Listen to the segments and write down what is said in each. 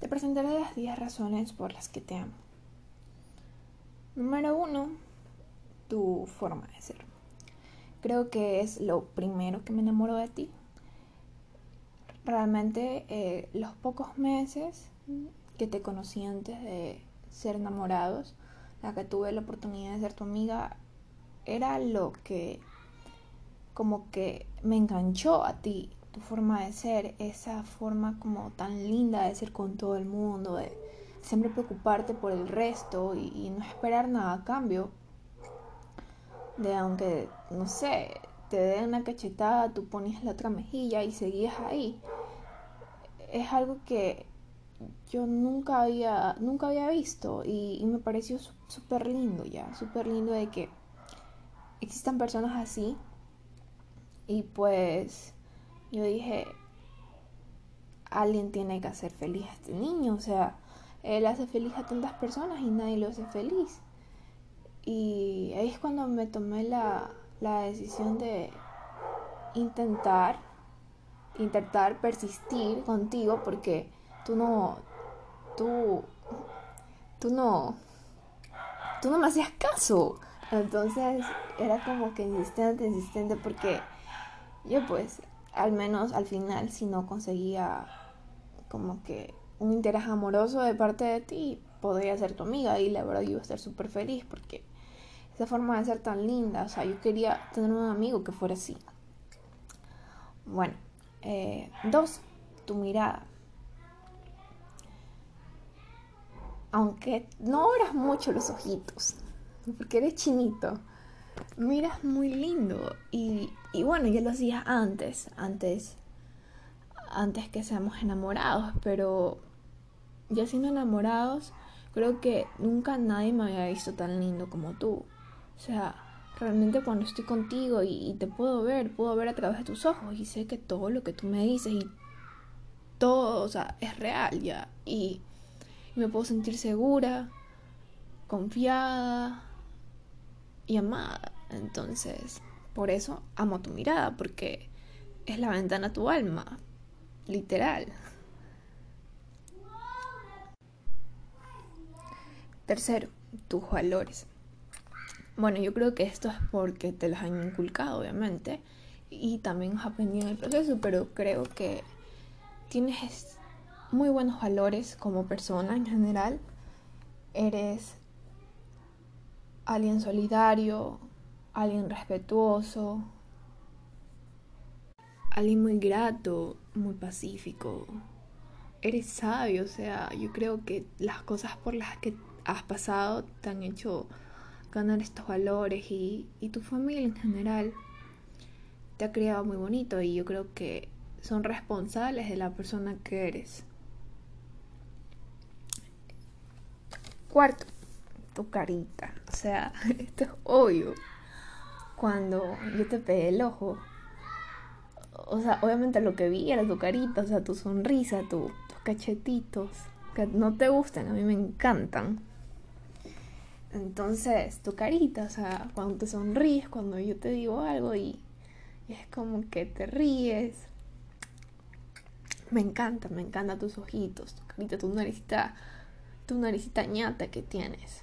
te presentaré las 10 razones por las que te amo. Número 1. Tu forma de ser. Creo que es lo primero que me enamoró de ti. Realmente eh, los pocos meses que te conocí antes de ser enamorados, la que tuve la oportunidad de ser tu amiga, era lo que como que me enganchó a ti, tu forma de ser, esa forma como tan linda de ser con todo el mundo, de siempre preocuparte por el resto y, no esperar nada a cambio. De aunque, no sé, te den una cachetada, tú pones la otra mejilla y seguías ahí. Es algo que yo nunca había, nunca había visto y me pareció súper lindo ya, súper lindo de que existan personas así y pues yo dije, alguien tiene que hacer feliz a este niño, o sea, él hace feliz a tantas personas y nadie lo hace feliz. Y ahí es cuando me tomé la, la decisión de intentar, intentar persistir contigo porque tú no, tú, tú no, tú no me hacías caso. Entonces era como que insistente, insistente porque yo pues al menos al final si no conseguía como que un interés amoroso de parte de ti, podría ser tu amiga y la verdad yo iba a estar súper feliz porque esa forma de ser tan linda, o sea, yo quería tener un amigo que fuera así. Bueno, eh, dos, tu mirada. Aunque no abras mucho los ojitos, porque eres chinito, miras muy lindo y, y bueno, ya lo hacías antes, antes, antes que seamos enamorados, pero ya siendo enamorados, creo que nunca nadie me había visto tan lindo como tú. O sea, realmente cuando estoy contigo y, te puedo ver, puedo ver a través de tus ojos y sé que todo lo que tú me dices y todo, o sea, es real ya. y me puedo sentir segura, confiada y amada. Entonces, por eso amo tu mirada, porque es la ventana a tu alma, literal. Tercero, tus valores. Bueno, yo creo que esto es porque te los han inculcado, obviamente, y también has aprendido en el proceso, pero creo que tienes muy buenos valores como persona en general. Eres alguien solidario, alguien respetuoso, alguien muy grato, muy pacífico. Eres sabio, o sea, yo creo que las cosas por las que has pasado te han hecho ganar estos valores y, y tu familia en general te ha criado muy bonito y yo creo que son responsables de la persona que eres. Cuarto, tu carita. O sea, esto es obvio cuando yo te pegué el ojo, o sea, obviamente lo que vi era tu carita, o sea, tu sonrisa, tus cachetitos, que no te gustan, a mí me encantan. Entonces, tu carita, o sea, cuando te sonríes, cuando yo te digo algo y, es como que te ríes. Me encanta, me encanta tus ojitos, tu carita, tu naricita, tu naricita ñata que tienes.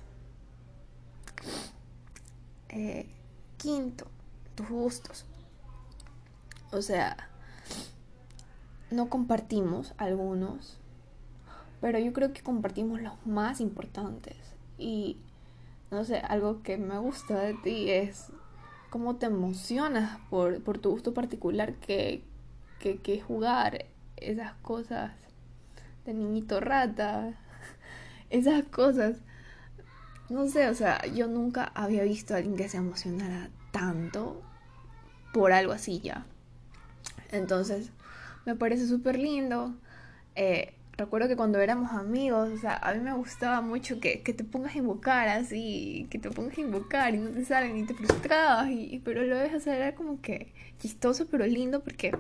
Eh, Quinto, tus gustos. O sea, no compartimos algunos, pero yo creo que compartimos los más importantes. Y no sé, algo que me gusta de ti es cómo te emocionas por, tu gusto particular que, que, que jugar esas cosas de niñito rata, esas cosas no sé, o sea, yo nunca había visto a alguien que se emocionara tanto por algo así ya. Entonces, me parece súper lindo. Eh, recuerdo que cuando éramos amigos, o sea, a mí me gustaba mucho que, te pongas a invocar así, que te pongas a invocar y no te salen y te frustrabas, y, pero lo ves hacer era como que chistoso pero lindo porque,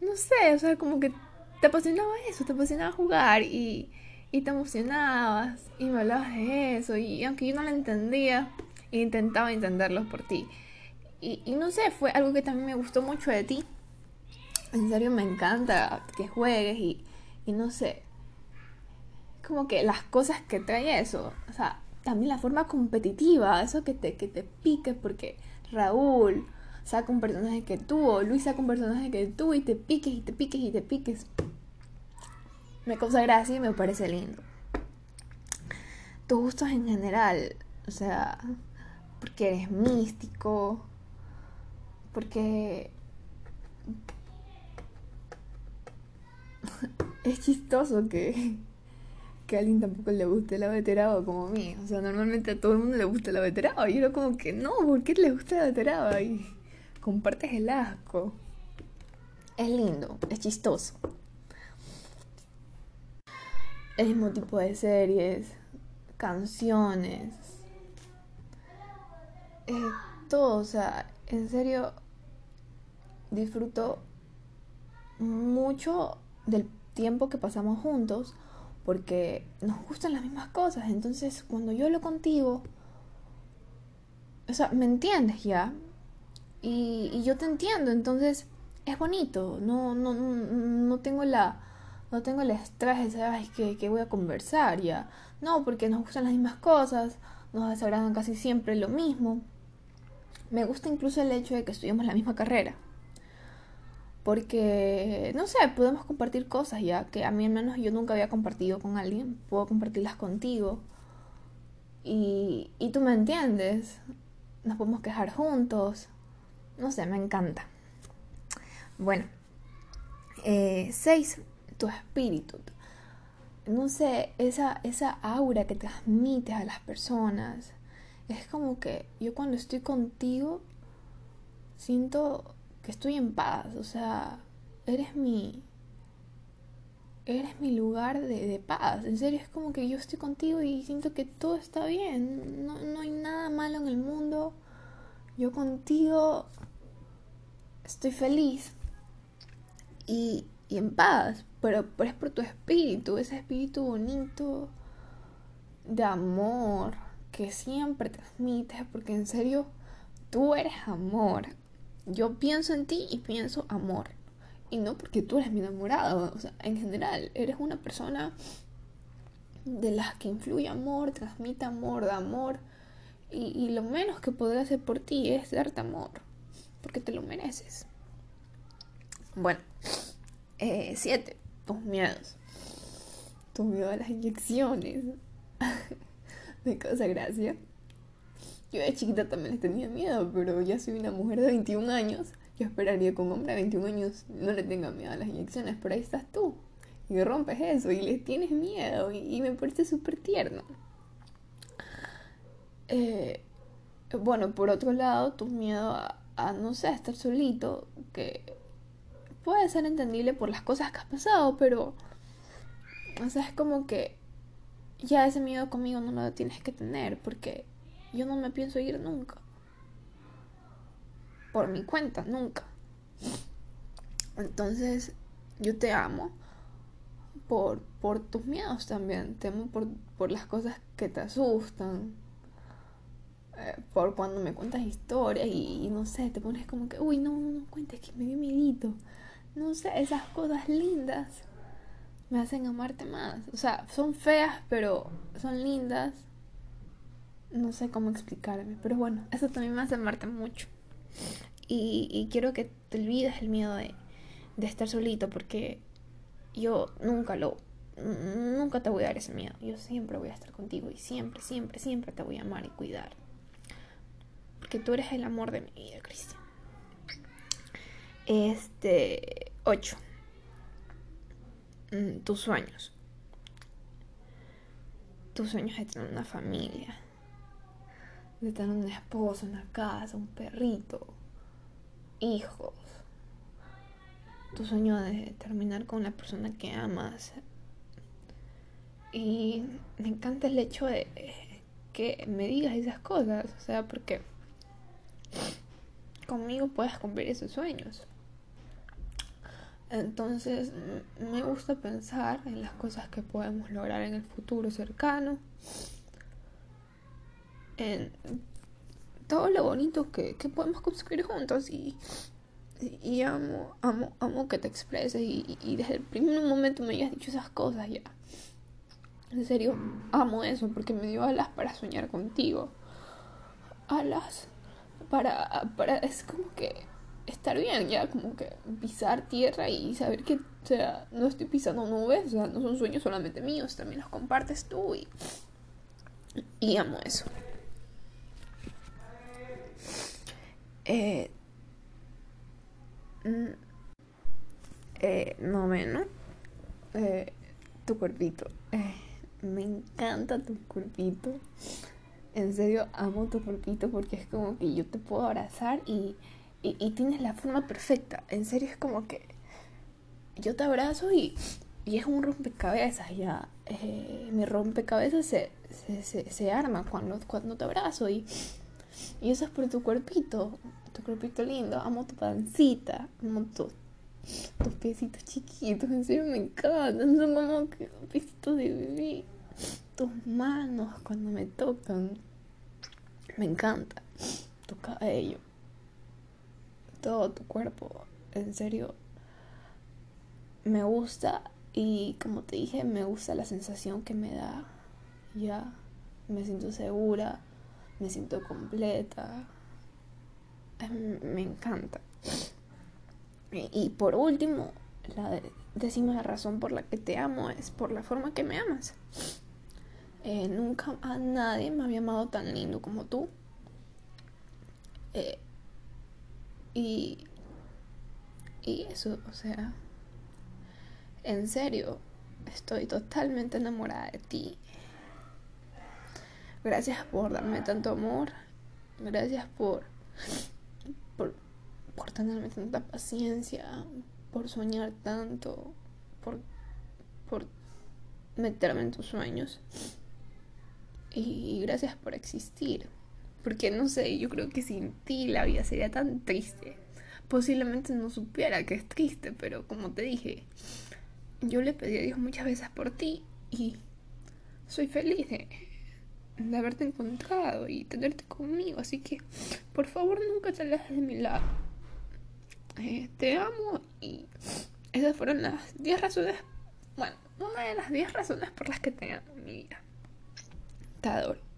no sé, o sea, como que te apasionaba eso, te apasionaba jugar y y te emocionabas y me hablabas de eso y aunque yo no lo entendía, intentaba entenderlo por ti. Y, y, no sé, fue algo que también me gustó mucho de ti. En serio me encanta que juegues y, y no sé, como que las cosas que trae eso. O sea, también la forma competitiva, eso que te, que te pique porque Raúl saca un personaje que tú o Luis saca un personaje que tú y te piques y te piques y te piques. Me causa gracia y me parece lindo. Tus gustos en general, o sea, porque eres místico, porque es chistoso que, que a alguien tampoco le guste la veterada como a mí. O sea, normalmente a todo el mundo le gusta la veterada. Y yo como que no, ¿por qué le gusta la veterada? Y compartes el asco. Es lindo, es chistoso. El mismo tipo de series, canciones, eh, todo, o sea, en serio disfruto mucho del tiempo que pasamos juntos porque nos gustan las mismas cosas. Entonces, cuando yo hablo contigo, o sea, me entiendes ya. Y, yo te entiendo, entonces es bonito. No, no, no tengo la. No tengo el estrés de saber que, que voy a conversar ya. No, porque nos gustan las mismas cosas, nos desagradan casi siempre lo mismo. Me gusta incluso el hecho de que estudiamos la misma carrera. Porque, no sé, podemos compartir cosas ya que a mí al menos yo nunca había compartido con alguien. Puedo compartirlas contigo. Y, y tú me entiendes. Nos podemos quejar juntos. No sé, me encanta. Bueno. Eh, seis, tu espíritu. No sé, esa, esa aura que transmites a las personas. Es como que yo cuando estoy contigo siento que estoy en paz, o sea, eres mi... Eres mi lugar de, paz, en serio, es como que yo estoy contigo y siento que todo está bien, no, no hay nada malo en el mundo, yo contigo estoy feliz y, y en paz, pero, es por tu espíritu, ese espíritu bonito de amor que siempre transmites, porque en serio, tú eres amor, yo pienso en ti y pienso amor. Y no porque tú eres mi enamorado, o sea, en general, eres una persona de las que influye amor, transmite amor, da amor. Y, lo menos que podré hacer por ti es darte amor, porque te lo mereces. Bueno, eh, siete, tus miedos. Tu miedo a las inyecciones. Me causa gracia. Yo de chiquita también les tenía miedo, pero ya soy una mujer de 21 años. Yo esperaría que un hombre de 21 años no le tenga miedo a las inyecciones, pero ahí estás tú. Y rompes eso y le tienes miedo y, me parece súper tierno. Eh, bueno, por otro lado, tu miedo a, no sé, a estar solito, que puede ser entendible por las cosas que has pasado, pero, o sea, es como que ya ese miedo conmigo no lo tienes que tener, porque yo no me pienso ir nunca. Por mi cuenta, nunca. Entonces, yo te amo por, por tus miedos también. Te amo por, por las cosas que te asustan. Eh, por cuando me cuentas historias y, no sé, te pones como que, uy, no, no, no cuentes que me dio miedito. No sé, esas cosas lindas me hacen amarte más. O sea, son feas, pero son lindas no sé cómo explicarme, pero bueno, eso también me hace amarte mucho. Y, quiero que te olvides el miedo de, de estar solito, porque yo nunca lo, nunca te voy a dar ese miedo. Yo siempre voy a estar contigo y siempre, siempre, siempre te voy a amar y cuidar. Porque tú eres el amor de mi vida, Cristian. Este, 8. Mm, tus sueños. Tus sueños de tener una familia de tener un esposo, una casa, un perrito, hijos. Tu sueño de terminar con la persona que amas. Y me encanta el hecho de que me digas esas cosas, o sea, porque conmigo puedes cumplir esos sueños. Entonces me gusta pensar en las cosas que podemos lograr en el futuro cercano en todo lo bonito que, podemos construir juntos y, y, amo, amo, amo que te expreses y, desde el primer momento me hayas dicho esas cosas ya. En serio, amo eso porque me dio alas para soñar contigo. Alas para, para, es como que estar bien, ya como que pisar tierra y saber que, o sea, no estoy pisando nubes, o sea, no son sueños solamente míos, también los compartes tú y, y amo eso. Eh, mm, eh, noveno, eh, tu cuerpito. Eh, me encanta tu cuerpito. En serio, amo tu cuerpito porque es como que yo te puedo abrazar y, y, tienes la forma perfecta. En serio, es como que yo te abrazo y, y es un rompecabezas ya. Eh, mi rompecabezas se, se, se, arma cuando, cuando te abrazo y, y eso es por tu cuerpito, tu cuerpito lindo. Amo tu pancita, amo tus piecitos chiquitos, en serio me encantan. Son como que piecitos de bebé tus manos cuando me tocan. Me encanta tu cabello, todo tu cuerpo. En serio, me gusta y como te dije, me gusta la sensación que me da. Ya, me siento segura, me siento completa. Me encanta. Y por último, la décima razón por la que te amo es por la forma que me amas. Eh, nunca a nadie me había amado tan lindo como tú. Eh, y, y eso, o sea, en serio, estoy totalmente enamorada de ti. Gracias por darme tanto amor. Gracias por, por, por tenerme tanta paciencia, por soñar tanto, por, por meterme en tus sueños. Y gracias por existir. Porque no sé, yo creo que sin ti la vida sería tan triste. Posiblemente no supiera que es triste, pero como te dije, yo le pedí a Dios muchas veces por ti y soy feliz de, haberte encontrado y tenerte conmigo. Así que, por favor, nunca te alejes de mi lado. Eh, te amo y esas fueron las 10 razones, bueno, una de las 10 razones por las que te amo mi vida. Te adoro.